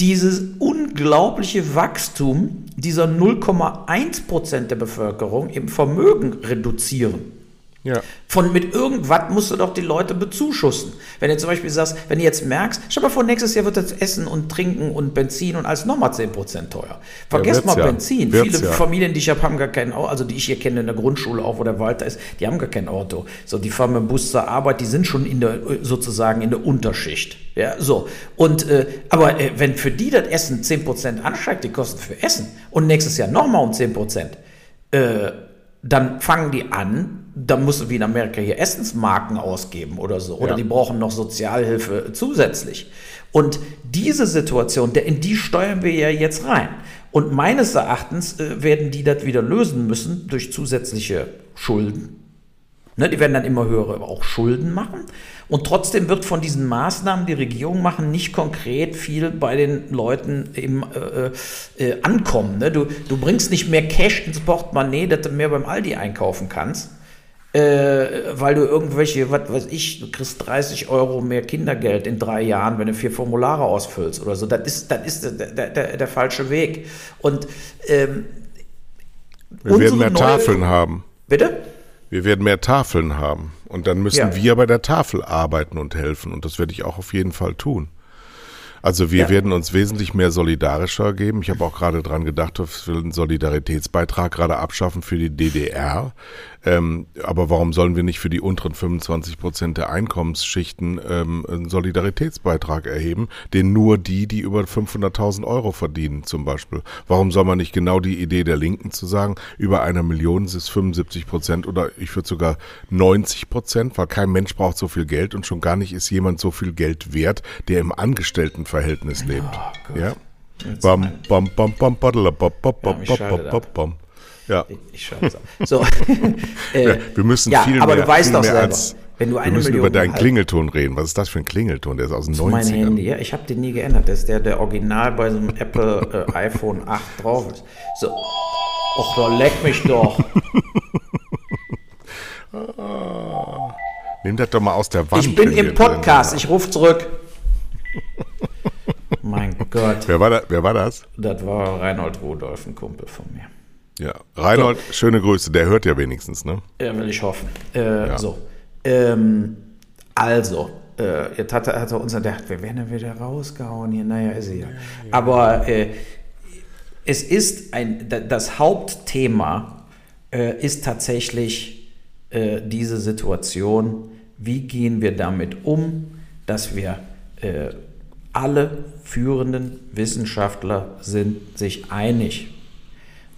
dieses unglaubliche Wachstum dieser 0,1 Prozent der Bevölkerung im Vermögen reduzieren. Ja. Von mit irgendwas musst du doch die Leute bezuschussen. Wenn du zum Beispiel sagst, wenn du jetzt merkst, stell mal vor, nächstes Jahr wird das Essen und Trinken und Benzin und alles nochmal 10% teuer. Vergesst Ja, mal ja. Benzin. Wird's Viele. Familien, die ich habe, haben gar kein Auto, also die ich hier kenne in der Grundschule, auch wo der Walter ist, die haben gar kein Auto. So, die fahren mit dem Bus zur Arbeit, die sind schon in der, sozusagen in der Unterschicht. Ja, so. Und, äh, aber äh, wenn für die das Essen 10% ansteigt, die Kosten für Essen, und nächstes Jahr nochmal um 10%, äh, dann fangen die an, dann musst du wie in Amerika hier Essensmarken ausgeben oder so. Oder Ja. die brauchen noch Sozialhilfe zusätzlich. Und diese Situation, in die steuern wir ja jetzt rein. Und meines Erachtens äh, werden die das wieder lösen müssen durch zusätzliche Schulden. Ne, die werden dann immer höhere auch Schulden machen. Und trotzdem wird von diesen Maßnahmen, die Regierung machen, nicht konkret viel bei den Leuten im äh, äh, ankommen. Ne? Du, du bringst nicht mehr Cash ins Portemonnaie, dass du mehr beim Aldi einkaufen kannst. Äh, weil du irgendwelche, was weiß ich, du kriegst 30 Euro mehr Kindergeld in drei Jahren, wenn du vier Formulare ausfüllst oder so. Das ist, das ist der, der, der, falsche Weg. Und ähm, Wir werden mehr Tafeln haben. Bitte? Wir werden mehr Tafeln haben. Und dann müssen Ja. wir bei der Tafel arbeiten und helfen. Und das werde ich auch auf jeden Fall tun. Also wir Ja. werden uns wesentlich mehr solidarischer geben. Ich habe auch gerade dran gedacht, dass wir einen Solidaritätsbeitrag gerade abschaffen für die DDR. Ähm, aber warum sollen wir nicht für die unteren 25 Prozent der Einkommensschichten ähm, einen Solidaritätsbeitrag erheben, den nur die, die über 500.000 Euro verdienen zum Beispiel? Warum soll man nicht genau die Idee der Linken zu sagen, über einer Million ist es 75 Prozent oder ich würde sogar 90 Prozent, weil kein Mensch braucht so viel Geld und schon gar nicht ist jemand so viel Geld wert, der im Angestelltenverhältnis lebt. Gott. ja? Jetzt Bam, mein- bam, bam, bam, badala, bam, bam, Ja, bam, mich bam, schaltet bam, ab. bam. Ja. Ich ab. So. äh, wir müssen ja, viel aber mehr, du weißt doch selber, als, wenn du wir eine müssen Million über deinen halt- Klingelton reden. Was ist das für ein Klingelton? Der ist aus den Das ist mein 90ern. Handy, ja. Ich habe den nie geändert. Das ist der, der original bei so einem Apple äh, iPhone 8 drauf ist. So. Och, da leck mich doch. Nimm das doch mal aus der Wand. Ich bin im wir Podcast. Ich rufe zurück. mein Gott. Wer war, da, wer war das? Das war Reinhold Rudolf, ein Kumpel von mir. Ja. Reinhold, schöne Grüße. Der hört ja wenigstens, ne? Ja, will ich hoffen. Äh, So. Ähm, also, äh, jetzt hat er, hat er uns gedacht, wir werden ja wieder rausgehauen hier. Naja, ist er ja. Aber äh, es ist ein, da- das Hauptthema äh, ist tatsächlich äh, diese Situation. Wie gehen wir damit um, dass wir äh, alle führenden Wissenschaftler sind sich einig.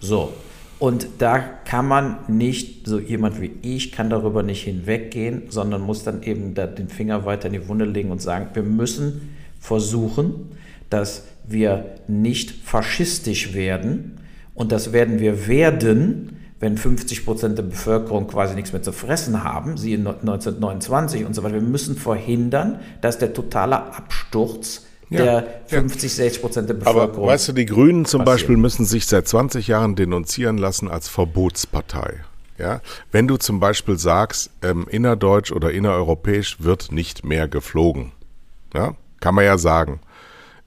So, und da kann man nicht, so jemand wie ich kann darüber nicht hinweggehen, sondern muss dann eben da den Finger weiter in die Wunde legen und sagen, wir müssen versuchen, dass wir nicht faschistisch werden. Und das werden wir werden, wenn 50 Prozent der Bevölkerung quasi nichts mehr zu fressen haben, sie in 1929 und so weiter. Wir müssen verhindern, dass der totale Absturz Ja, der 50, 60 Prozent der Aber Bevölkerung weißt du, die Grünen zum passiert. Beispiel müssen sich seit 20 Jahren denunzieren lassen als Verbotspartei. Ja, wenn du zum Beispiel sagst, ähm, innerdeutsch oder innereuropäisch wird nicht mehr geflogen, ja, kann man ja sagen,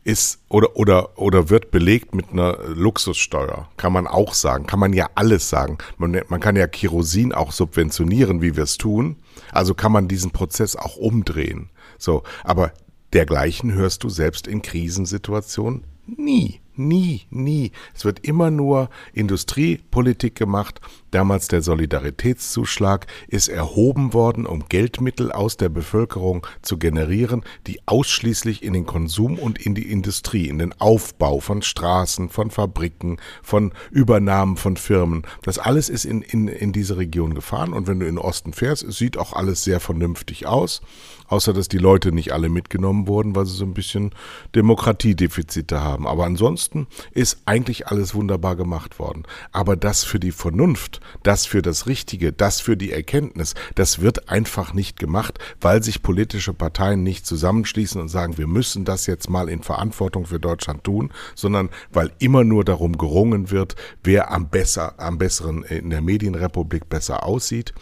ist oder oder oder wird belegt mit einer Luxussteuer, kann man auch sagen, kann man ja alles sagen. Man, man kann ja Kerosin auch subventionieren, wie wir es tun. Also kann man diesen Prozess auch umdrehen. So, aber dergleichen hörst du selbst in Krisensituationen nie. Nie, nie. Es wird immer nur Industriepolitik gemacht. Damals der Solidaritätszuschlag ist erhoben worden, um Geldmittel aus der Bevölkerung zu generieren, die ausschließlich in den Konsum und in die Industrie, in den Aufbau von Straßen, von Fabriken, von Übernahmen von Firmen. Das alles ist in, in, in diese Region gefahren. Und wenn du in den Osten fährst, sieht auch alles sehr vernünftig aus. Außer, dass die Leute nicht alle mitgenommen wurden, weil sie so ein bisschen Demokratiedefizite haben. Aber ansonsten ansonsten ist eigentlich alles wunderbar gemacht worden. Aber das für die Vernunft, das für das Richtige, das für die Erkenntnis, das wird einfach nicht gemacht, weil sich politische Parteien nicht zusammenschließen und sagen, wir müssen das jetzt mal in Verantwortung für Deutschland tun, sondern weil immer nur darum gerungen wird, wer am besser, am besseren in der Medienrepublik besser aussieht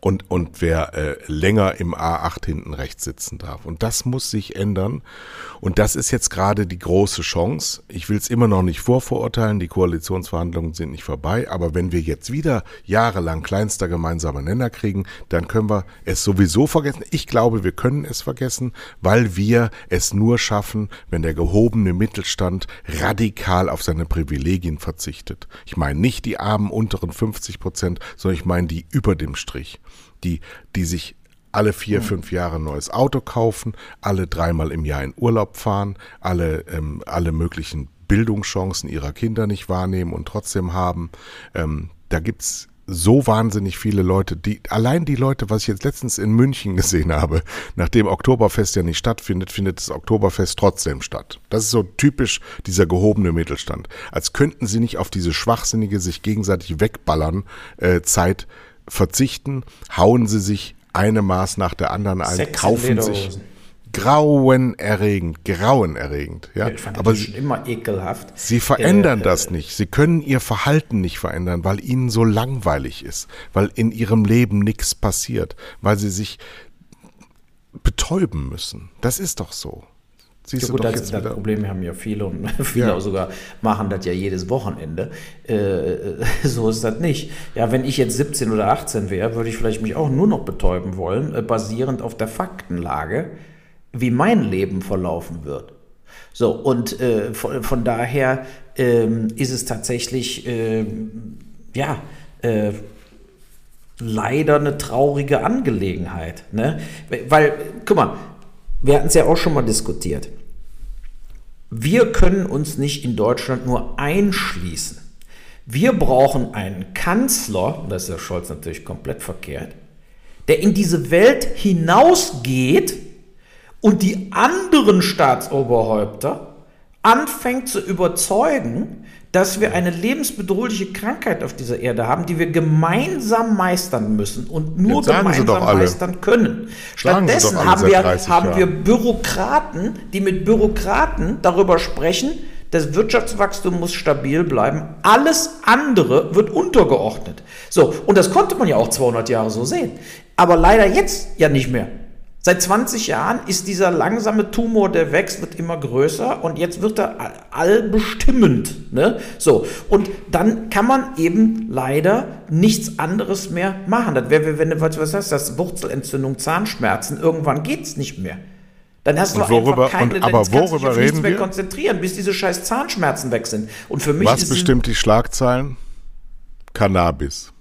und, und wer äh, länger im A8 hinten rechts sitzen darf. Und das muss sich ändern. Und das ist jetzt gerade die große Chance. Ich will es immer noch nicht vorverurteilen, die Koalitionsverhandlungen sind nicht vorbei, aber wenn wir jetzt wieder jahrelang kleinster gemeinsamer Nenner kriegen, dann können wir es sowieso vergessen. Ich glaube, wir können es vergessen, weil wir es nur schaffen, wenn der gehobene Mittelstand radikal auf seine Privilegien verzichtet. Ich meine nicht die armen unteren 50 Prozent, sondern ich meine die über dem Strich die, die sich alle vier, fünf Jahre ein neues Auto kaufen, alle dreimal im Jahr in Urlaub fahren, alle, ähm, alle möglichen Bildungschancen ihrer Kinder nicht wahrnehmen und trotzdem haben. Ähm, da gibt's so wahnsinnig viele Leute, die, allein die Leute, was ich jetzt letztens in München gesehen habe, nachdem Oktoberfest ja nicht stattfindet, findet das Oktoberfest trotzdem statt. Das ist so typisch dieser gehobene Mittelstand. Als könnten sie nicht auf diese schwachsinnige, sich gegenseitig wegballern äh, Zeit verzichten, hauen sie sich eine Maß nach der anderen ein, Sex kaufen sich grauenerregend, grauenerregend, ja. Ich fand aber sie, immer ekelhaft. Sie verändern äh, das nicht. Sie können ihr Verhalten nicht verändern, weil ihnen so langweilig ist, weil in ihrem Leben nichts passiert, weil sie sich betäuben müssen. Das ist doch so. Siehst ja, gut, das, das Problem haben ja viele und viele ja. sogar machen das ja jedes Wochenende. Äh, so ist das nicht. Ja, wenn ich jetzt 17 oder 18 wäre, würde ich vielleicht mich auch nur noch betäuben wollen, äh, basierend auf der Faktenlage, wie mein Leben verlaufen wird. So, und äh, von, von, daher ähm, ist es tatsächlich, ähm, ja, äh, leider eine traurige Angelegenheit. Ne? Weil, guck mal, wir hatten es ja auch schon mal diskutiert. Wir können uns nicht in Deutschland nur einschließen. Wir brauchen einen Kanzler, das ist ja Scholz natürlich komplett verkehrt, der in diese Welt hinausgeht und die anderen Staatsoberhäupter anfängt zu überzeugen, dass wir eine lebensbedrohliche Krankheit auf dieser Erde haben, die wir gemeinsam meistern müssen und nur gemeinsam meistern können. Stattdessen haben wir, haben wir Bürokraten, die mit Bürokraten darüber sprechen, das Wirtschaftswachstum muss stabil bleiben. Alles andere wird untergeordnet. So, und das konnte man ja auch 200 Jahre so sehen. Aber leider jetzt ja nicht mehr. Seit 20 Jahren ist dieser langsame Tumor, der wächst, wird immer größer und jetzt wird er allbestimmend. Ne? So, und dann kann man eben leider nichts anderes mehr machen. Das wäre, wenn du, was, was heißt das, Wurzelentzündung, Zahnschmerzen, irgendwann geht es nicht mehr. Dann hast du worüber, einfach keine, und, aber worüber kannst du dich reden mehr wir? konzentrieren, bis diese scheiß Zahnschmerzen weg sind. Und für mich was bestimmt die Schlagzeilen? Cannabis.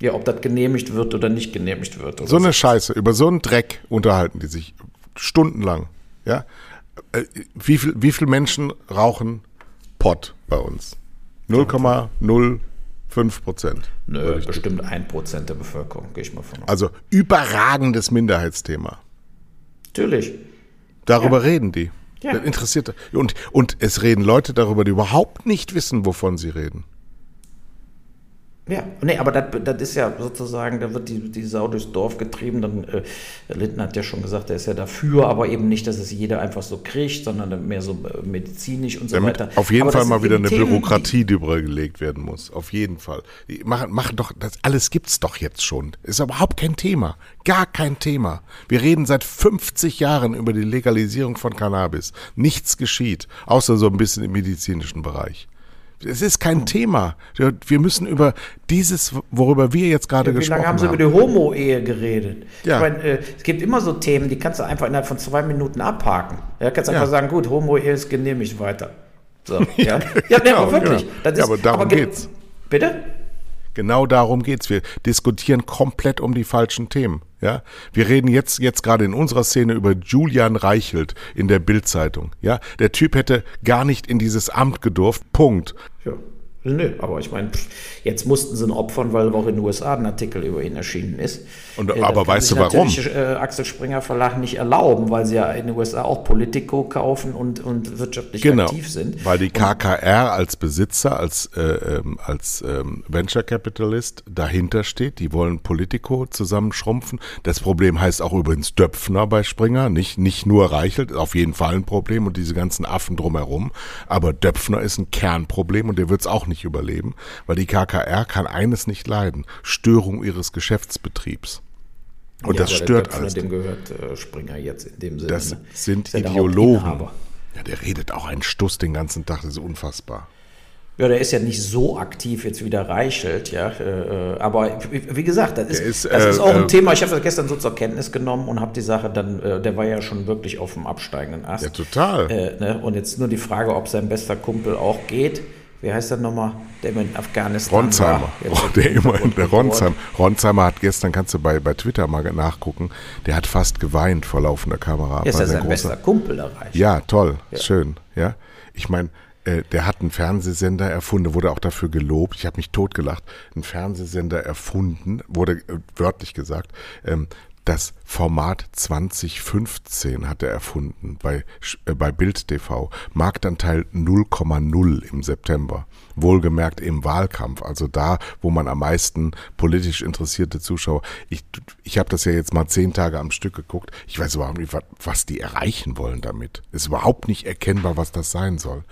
Ja, ob das genehmigt wird oder nicht genehmigt wird. so eine Scheiße, über so einen Dreck unterhalten die sich stundenlang. Ja? Äh, wie viel, wie viele Menschen rauchen Pott bei uns? 0,05 Prozent. Nö, bestimmt ein Prozent der Bevölkerung, gehe ich mal von aus. Also überragendes Minderheitsthema. Natürlich. Darüber ja. reden die. Ja. Das interessiert. Und, und es reden Leute darüber, die überhaupt nicht wissen, wovon sie reden. Ja, nee, aber das, das ist ja sozusagen, da wird die, die Sau durchs Dorf getrieben. Dann, äh, Lindner hat ja schon gesagt, er ist ja dafür, aber eben nicht, dass es jeder einfach so kriegt, sondern mehr so äh, medizinisch und so Damit weiter. Auf jeden aber Fall mal wieder eine Themen, Bürokratie, die übergelegt werden muss. Auf jeden Fall. Machen, machen doch, das alles gibt's doch jetzt schon. Ist überhaupt kein Thema. Gar kein Thema. Wir reden seit 50 Jahren über die Legalisierung von Cannabis. Nichts geschieht, außer so ein bisschen im medizinischen Bereich. Es ist kein Thema. Wir müssen über dieses, worüber wir jetzt gerade ja, gesprochen haben. Wie lange haben Sie über die Homo-Ehe geredet? Ja. Ich meine, äh, es gibt immer so Themen, die kannst du einfach innerhalb von zwei Minuten abhaken. Ja, kannst einfach ja. sagen, gut, Homo-Ehe ist genehmigt weiter. So, ja, ja, genau, aber wirklich. Genau. Ist, ja, aber darum aber ge geht's. Bitte? Genau darum geht's. Wir diskutieren komplett um die falschen Themen. Ja, wir reden jetzt jetzt gerade in unserer Szene über Julian Reichelt in der Bildzeitung. Ja, der Typ hätte gar nicht in dieses Amt gedurft. Punkt. Ja. Nö, aber ich meine, jetzt mussten sie ihn opfern, weil auch in den USA ein Artikel über ihn erschienen ist. Und, äh, aber weißt du warum? Äh, Axel Springer Verlag nicht erlauben, weil sie ja in den USA auch Politico kaufen und, und wirtschaftlich genau, aktiv sind. Weil die KKR als Besitzer, als, äh, ähm, als ähm, Venture Capitalist dahinter steht. Die wollen Politico zusammenschrumpfen. Das Problem heißt auch übrigens Döpfner bei Springer, nicht, nicht nur Reichelt, auf jeden Fall ein Problem und diese ganzen Affen drumherum. Aber Döpfner ist ein Kernproblem und der wird es auch nicht überleben, weil die KKR kann eines nicht leiden, Störung ihres Geschäftsbetriebs. Und ja, das stört alles. Dem gehört äh, Springer jetzt in dem Sinne. Das ne? sind Ideologen. Ja, der redet auch einen Stuss den ganzen Tag, das ist unfassbar. Ja, der ist ja nicht so aktiv jetzt wieder Reichelt, ja. Äh, äh aber wie gesagt, das ist, ist, das ist äh, auch ein äh, Thema. Ich habe das gestern so zur Kenntnis genommen und habe die Sache dann, der war ja schon wirklich auf dem absteigenden Ast. Ja, total. Ne? Und jetzt nur die Frage, ob sein bester Kumpel auch geht wie heißt er nochmal, der immer in Afghanistan Ronsheimer. war. Oh, der immer in der Ronsheimer. Ronsheimer hat gestern, kannst du bei, bei Twitter mal nachgucken, der hat fast geweint vor laufender Kamera. Ja, ist ja sein großer, bester Kumpel erreicht. Ja, toll, ja. schön. Ja, ich meine, äh, der hat einen Fernsehsender erfunden, wurde auch dafür gelobt. Ich habe mich totgelacht. Ein Fernsehsender erfunden, wurde äh, wörtlich gesagt, ähm, das Format 2015 hat er erfunden bei, äh, bei Bild TV. Marktanteil 0,0 im September. Wohlgemerkt im Wahlkampf, also da, wo man am meisten politisch interessierte Zuschauer. Ich, ich habe das ja jetzt mal zehn Tage am Stück geguckt. Ich weiß überhaupt nicht, was die erreichen wollen damit. Ist überhaupt nicht erkennbar, was das sein soll.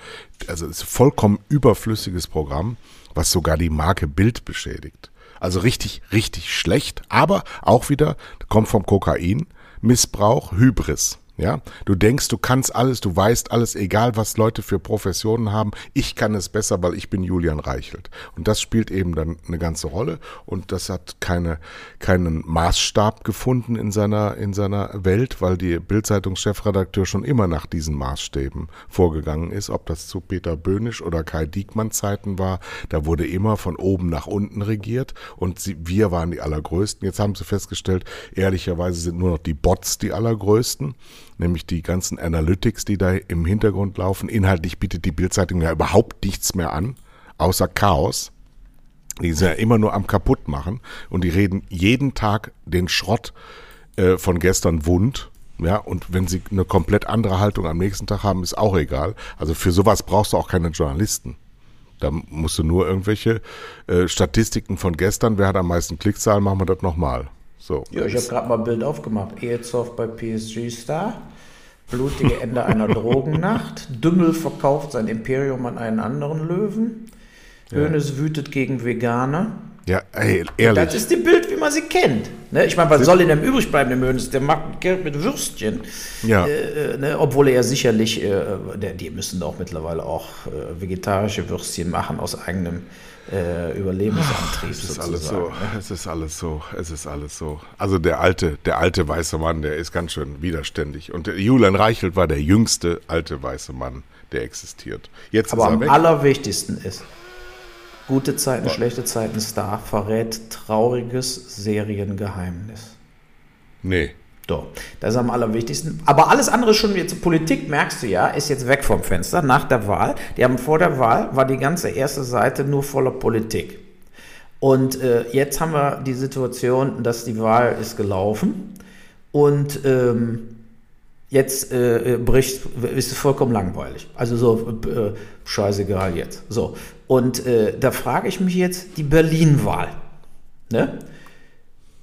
Also es ist vollkommen überflüssiges Programm, was sogar die Marke Bild beschädigt. Also richtig, richtig schlecht. Aber auch wieder, kommt vom Kokain, Missbrauch, Hybris. Ja, du denkst, du kannst alles, du weißt alles, egal was Leute für Professionen haben. Ich kann es besser, weil ich bin Julian Reichelt. Und das spielt eben dann eine ganze Rolle. Und das hat keine, keinen Maßstab gefunden in seiner, in seiner Welt, weil die Bildzeitungschefredakteur schon immer nach diesen Maßstäben vorgegangen ist. Ob das zu Peter Böhnisch oder Kai Diekmann Zeiten war, da wurde immer von oben nach unten regiert. Und sie, wir waren die Allergrößten. Jetzt haben sie festgestellt, ehrlicherweise sind nur noch die Bots die Allergrößten nämlich die ganzen Analytics, die da im Hintergrund laufen. Inhaltlich bietet die Bildzeitung ja überhaupt nichts mehr an, außer Chaos. Die sind ja immer nur am kaputt machen und die reden jeden Tag den Schrott äh, von gestern wund. Ja, und wenn sie eine komplett andere Haltung am nächsten Tag haben, ist auch egal. Also für sowas brauchst du auch keine Journalisten. Da musst du nur irgendwelche äh, Statistiken von gestern, wer hat am meisten Klickzahlen, machen wir das nochmal. So. Ja, ich habe gerade mal ein Bild aufgemacht. Ehezoff bei PSG Star. Blutige Ende einer Drogennacht. Dümmel verkauft sein Imperium an einen anderen Löwen. Hönes ja. wütet gegen Veganer. Ja, ey, ehrlich. Das ist die Bild, wie man sie kennt. Ne? Ich meine, was soll in dem übrig bleiben, dem Hönes? Der macht Geld mit Würstchen. Ja. Äh, äh, ne? Obwohl er sicherlich, äh, der, die müssen auch mittlerweile auch äh, vegetarische Würstchen machen aus eigenem äh, Überlebensantrieb. Es ist alles so, es ist alles so, es ist alles so. Also der alte, der alte weiße Mann, der ist ganz schön widerständig. Und Julian Reichelt war der jüngste alte weiße Mann, der existiert. Jetzt Aber er am weg. allerwichtigsten ist, gute Zeiten, ja. schlechte Zeiten, Star verrät trauriges Seriengeheimnis. Nee. So, das ist am allerwichtigsten. Aber alles andere schon jetzt, Politik, merkst du ja, ist jetzt weg vom Fenster nach der Wahl. Die haben vor der Wahl, war die ganze erste Seite nur voller Politik. Und äh, jetzt haben wir die Situation, dass die Wahl ist gelaufen und ähm, jetzt äh, bricht, ist es vollkommen langweilig. Also so, äh, scheißegal jetzt. So, und äh, da frage ich mich jetzt, die Berlin-Wahl. Ne?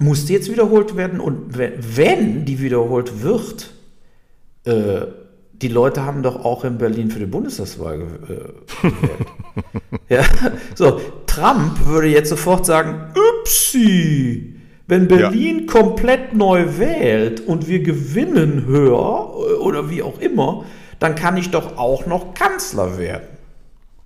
Muss die jetzt wiederholt werden und wenn die wiederholt wird, äh, die Leute haben doch auch in Berlin für die Bundestagswahl äh, gewählt. ja, so, Trump würde jetzt sofort sagen, Upsi, wenn Berlin ja. komplett neu wählt und wir gewinnen höher oder wie auch immer, dann kann ich doch auch noch Kanzler werden.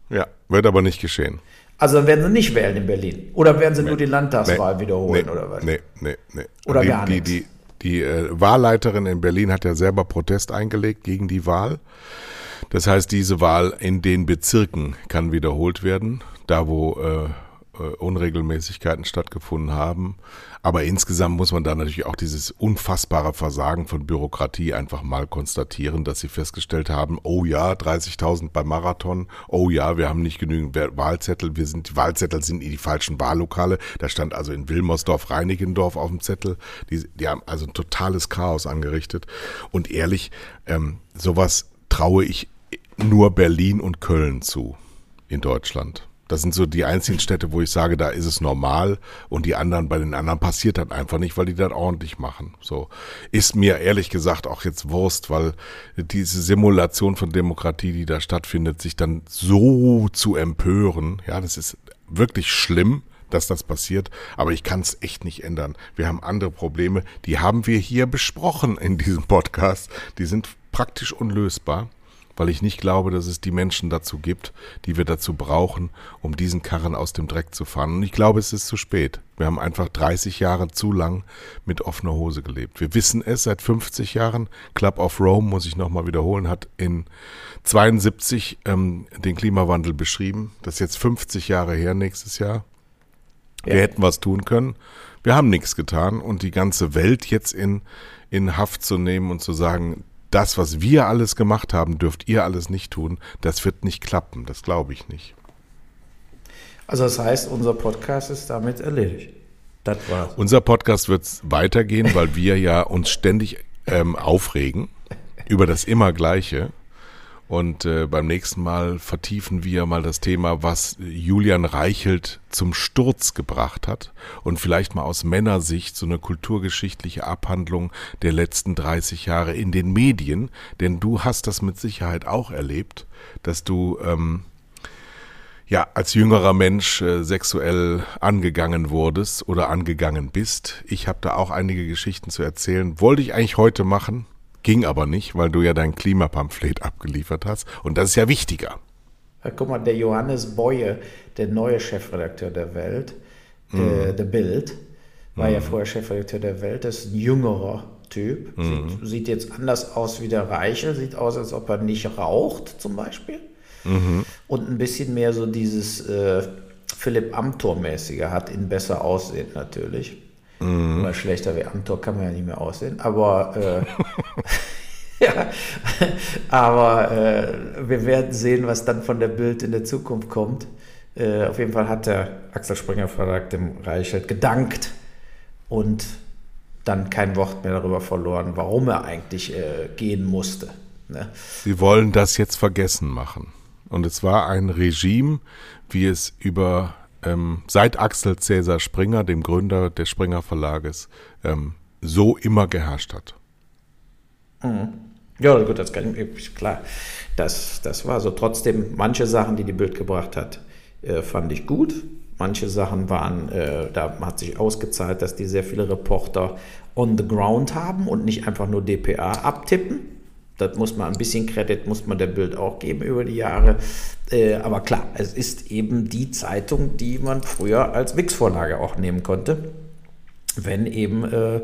Ja, wird aber nicht geschehen. Also dann werden sie nicht wählen in Berlin. Oder werden sie nee, nur die Landtagswahl nee, wiederholen nee, oder was? Nee, nee, nee. Oder die, gar die, nichts. Die, die äh, Wahlleiterin in Berlin hat ja selber Protest eingelegt gegen die Wahl. Das heißt, diese Wahl in den Bezirken kann wiederholt werden, da wo äh, äh, Unregelmäßigkeiten stattgefunden haben. Aber insgesamt muss man da natürlich auch dieses unfassbare Versagen von Bürokratie einfach mal konstatieren, dass sie festgestellt haben, oh ja, 30.000 beim Marathon, oh ja, wir haben nicht genügend Wahlzettel, wir sind, die Wahlzettel sind in die falschen Wahllokale. Da stand also in Wilmersdorf, Reinigendorf auf dem Zettel. Die, die haben also ein totales Chaos angerichtet. Und ehrlich, ähm, sowas traue ich nur Berlin und Köln zu in Deutschland. Das sind so die einzigen Städte, wo ich sage, da ist es normal und die anderen, bei den anderen passiert das einfach nicht, weil die das ordentlich machen. So ist mir ehrlich gesagt auch jetzt Wurst, weil diese Simulation von Demokratie, die da stattfindet, sich dann so zu empören, ja, das ist wirklich schlimm dass das passiert, aber ich kann es echt nicht ändern. Wir haben andere Probleme, die haben wir hier besprochen in diesem Podcast, die sind praktisch unlösbar weil ich nicht glaube, dass es die Menschen dazu gibt, die wir dazu brauchen, um diesen Karren aus dem Dreck zu fahren. Und ich glaube, es ist zu spät. Wir haben einfach 30 Jahre zu lang mit offener Hose gelebt. Wir wissen es seit 50 Jahren. Club of Rome, muss ich nochmal wiederholen, hat in 72 ähm, den Klimawandel beschrieben. Das ist jetzt 50 Jahre her nächstes Jahr. Ja. Wir hätten was tun können. Wir haben nichts getan und die ganze Welt jetzt in, in Haft zu nehmen und zu sagen, das, was wir alles gemacht haben, dürft ihr alles nicht tun. Das wird nicht klappen, das glaube ich nicht. Also das heißt, unser Podcast ist damit erledigt. Das war's. Unser Podcast wird weitergehen, weil wir ja uns ständig ähm, aufregen über das immer Gleiche. Und äh, beim nächsten Mal vertiefen wir mal das Thema, was Julian Reichelt zum Sturz gebracht hat und vielleicht mal aus Männersicht so eine kulturgeschichtliche Abhandlung der letzten 30 Jahre in den Medien, denn du hast das mit Sicherheit auch erlebt, dass du ähm, ja als jüngerer Mensch äh, sexuell angegangen wurdest oder angegangen bist. Ich habe da auch einige Geschichten zu erzählen. Wollte ich eigentlich heute machen, Ging aber nicht, weil du ja dein Klimapamphlet abgeliefert hast. Und das ist ja wichtiger. Guck mal, der Johannes Boye, der neue Chefredakteur der Welt, äh, mhm. äh, der Bild, war mhm. ja vorher Chefredakteur der Welt, das ist ein jüngerer Typ. Mhm. Sieht, sieht, jetzt anders aus wie der Reiche, sieht aus, als ob er nicht raucht, zum Beispiel. Mhm. Und ein bisschen mehr so dieses äh, Philipp Amthor-mäßige, hat ihn besser aussehen natürlich. Mhm. Weil schlechter wie Amtor kann man ja nicht mehr aussehen. Aber, äh, ja, aber äh, wir werden sehen, was dann von der Bild in der Zukunft kommt. Äh, auf jeden Fall hat der Axel Springer Verlag dem Reichelt gedankt und dann kein Wort mehr darüber verloren, warum er eigentlich äh, gehen musste. Ne? Sie wollen das jetzt vergessen machen. Und es war ein Regime, wie es über ähm, seit Axel Cäsar Springer, dem Gründer des Springer Verlages, ähm, so immer geherrscht hat. Mhm. Ja, gut, das kann ich, klar. Das, das war so. Trotzdem, manche Sachen, die die Bild gebracht hat, äh, fand ich gut. Manche Sachen waren, äh, da hat sich ausgezahlt, dass die sehr viele Reporter on the ground haben und nicht einfach nur DPA abtippen. Das muss man ein bisschen Kredit muss man der Bild auch geben über die Jahre. Äh, aber klar, es ist eben die Zeitung, die man früher als Wix-Vorlage auch nehmen konnte, wenn eben äh,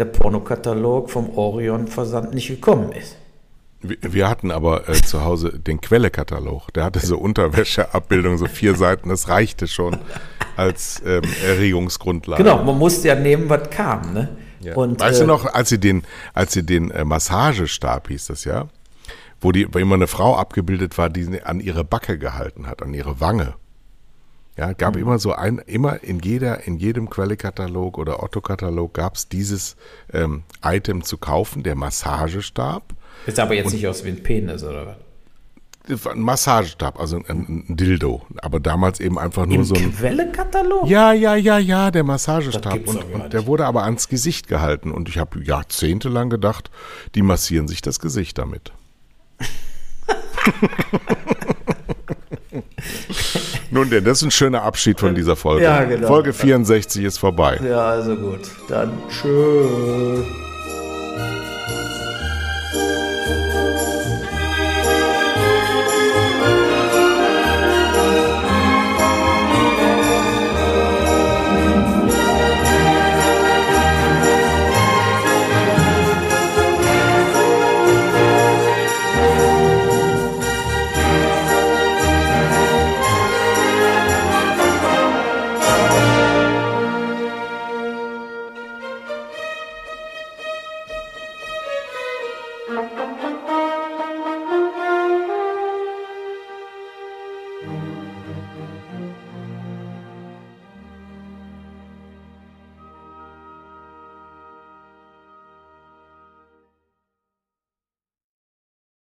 der Pornokatalog vom Orion-Versand nicht gekommen ist. Wir hatten aber äh, zu Hause den Quellekatalog. Der hatte so Unterwäscheabbildungen, so vier Seiten. Das reichte schon als ähm, Erregungsgrundlage. Genau, man musste ja nehmen, was kam. Ne? Ja. Und, weißt äh, du noch, als sie den, als sie den äh, Massagestab hieß das ja, wo die, wo immer eine Frau abgebildet war, die an ihre Backe gehalten hat, an ihre Wange. Ja, gab mhm. immer so ein, immer in jeder, in jedem Quellekatalog oder Otto-Katalog gab es dieses ähm, Item zu kaufen, der Massagestab. Ist aber jetzt Und, nicht aus wie ein Penis, oder was? ein Massagestab, also ein, ein, Dildo. Aber damals eben einfach nur Im so ein. Quellekatalog? Ja, ja, ja, ja, der Massagestab. Und, und der wurde aber ans Gesicht gehalten. Und ich habe jahrzehntelang gedacht, die massieren sich das Gesicht damit. Nun denn, das ist ein schöner Abschied von dieser Folge. Ja, genau. Folge 64 ist vorbei. Ja, also gut. Dann tschüss.